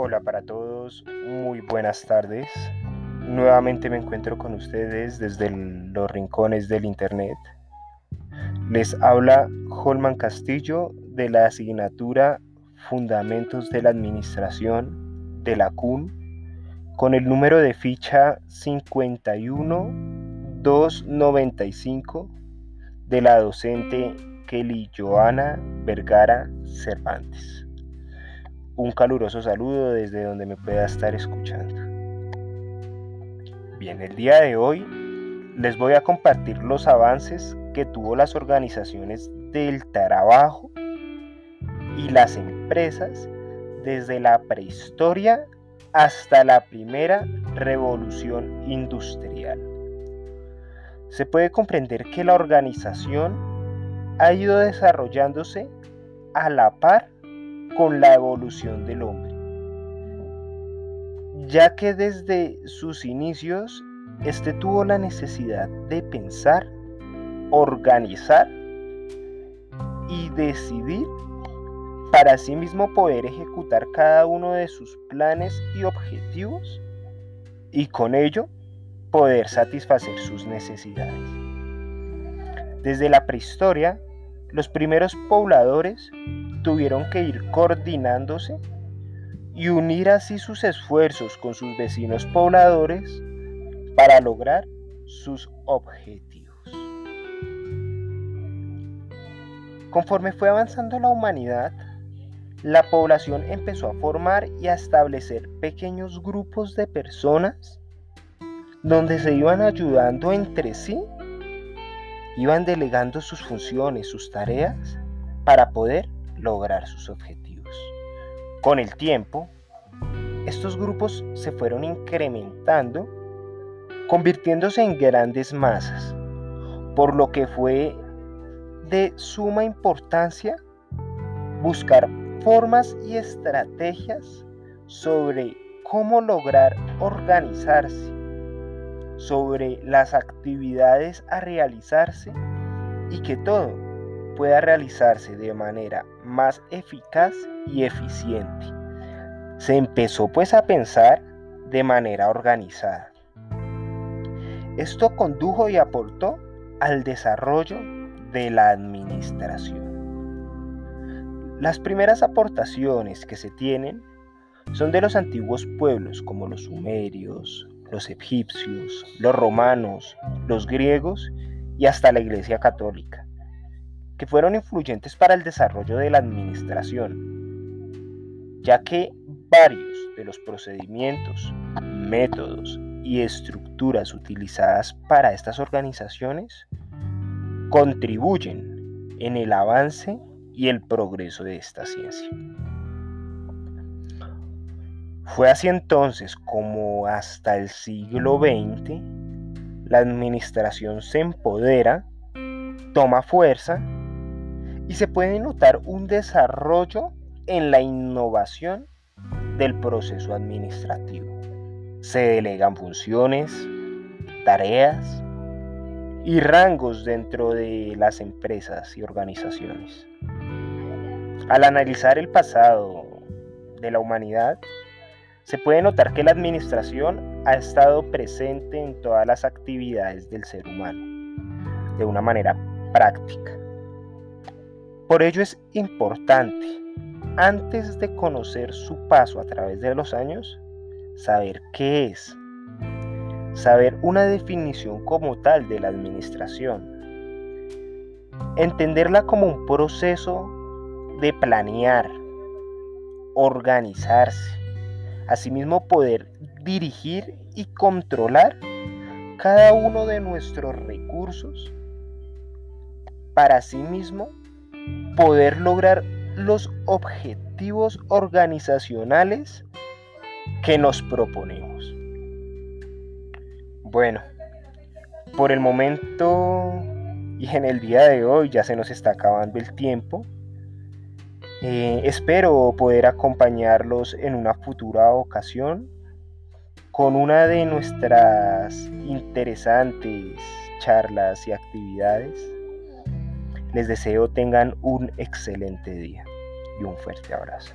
Hola para todos, muy buenas tardes. Nuevamente me encuentro con ustedes desde los rincones del Internet. Les habla Holman Castillo de la asignatura Fundamentos de la Administración de la CUN con el número de ficha 51295 de la docente Kelly Joana Vergara Cervantes. Un caluroso saludo desde donde me pueda estar escuchando. Bien, el día de hoy les voy a compartir los avances que tuvo las organizaciones del trabajo y las empresas desde la prehistoria hasta la primera revolución industrial. Se puede comprender que la organización ha ido desarrollándose a la par con la evolución del hombre, ya que desde sus inicios este tuvo la necesidad de pensar, organizar y decidir para sí mismo poder ejecutar cada uno de sus planes y objetivos y con ello poder satisfacer sus necesidades. Desde la prehistoria, los primeros pobladores tuvieron que ir coordinándose y unir así sus esfuerzos con sus vecinos pobladores para lograr sus objetivos. Conforme fue avanzando la humanidad, la población empezó a formar y a establecer pequeños grupos de personas donde se iban ayudando entre sí, iban delegando sus funciones, sus tareas, para poder lograr sus objetivos. Con el tiempo, estos grupos se fueron incrementando, convirtiéndose en grandes masas, por lo que fue de suma importancia buscar formas y estrategias sobre cómo lograr organizarse, sobre las actividades a realizarse y que todo pueda realizarse de manera más eficaz y eficiente. Se empezó pues a pensar de manera organizada. Esto condujo y aportó al desarrollo de la administración. Las primeras aportaciones que se tienen son de los antiguos pueblos como los sumerios, los egipcios, los romanos, los griegos y hasta la Iglesia Católica que fueron influyentes para el desarrollo de la administración, ya que varios de los procedimientos, métodos y estructuras utilizadas para estas organizaciones contribuyen en el avance y el progreso de esta ciencia. Fue así entonces como hasta el siglo XX la administración se empodera, toma fuerza y se puede notar un desarrollo en la innovación del proceso administrativo. Se delegan funciones, tareas y rangos dentro de las empresas y organizaciones. Al analizar el pasado de la humanidad, se puede notar que la administración ha estado presente en todas las actividades del ser humano, de una manera práctica. Por ello es importante, antes de conocer su paso a través de los años, saber qué es, saber una definición como tal de la administración, entenderla como un proceso de planear, organizarse, asimismo poder dirigir y controlar cada uno de nuestros recursos para sí mismo poder lograr los objetivos organizacionales que nos proponemos. Bueno, por el momento y en el día de hoy ya se nos está acabando el tiempo. Eh, espero poder acompañarlos en una futura ocasión con una de nuestras interesantes charlas y actividades. Les deseo tengan un excelente día y un fuerte abrazo.